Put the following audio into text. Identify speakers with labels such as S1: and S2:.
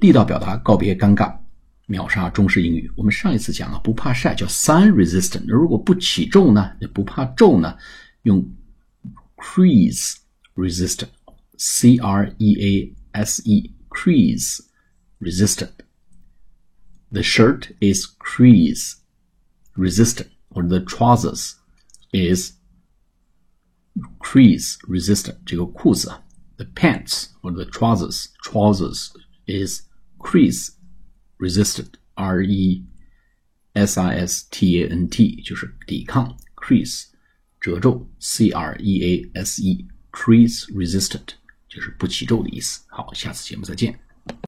S1: 地道表达告别尴尬，秒杀中式英语。我们上一次讲啊，不怕晒叫 sun resistant。如果不起皱呢，不怕皱呢，用 crease resistant，c r e a s e crease resistant。The shirt is crease resistant, or the trousers is crease resistant. 这个裤子啊，the pants or the trousers trousers is crease resistant. R E S I S T A N T 就是抵抗 crease 褶皱 C R E A S E crease resistant 就是不起皱的意思。好，下次节目再见。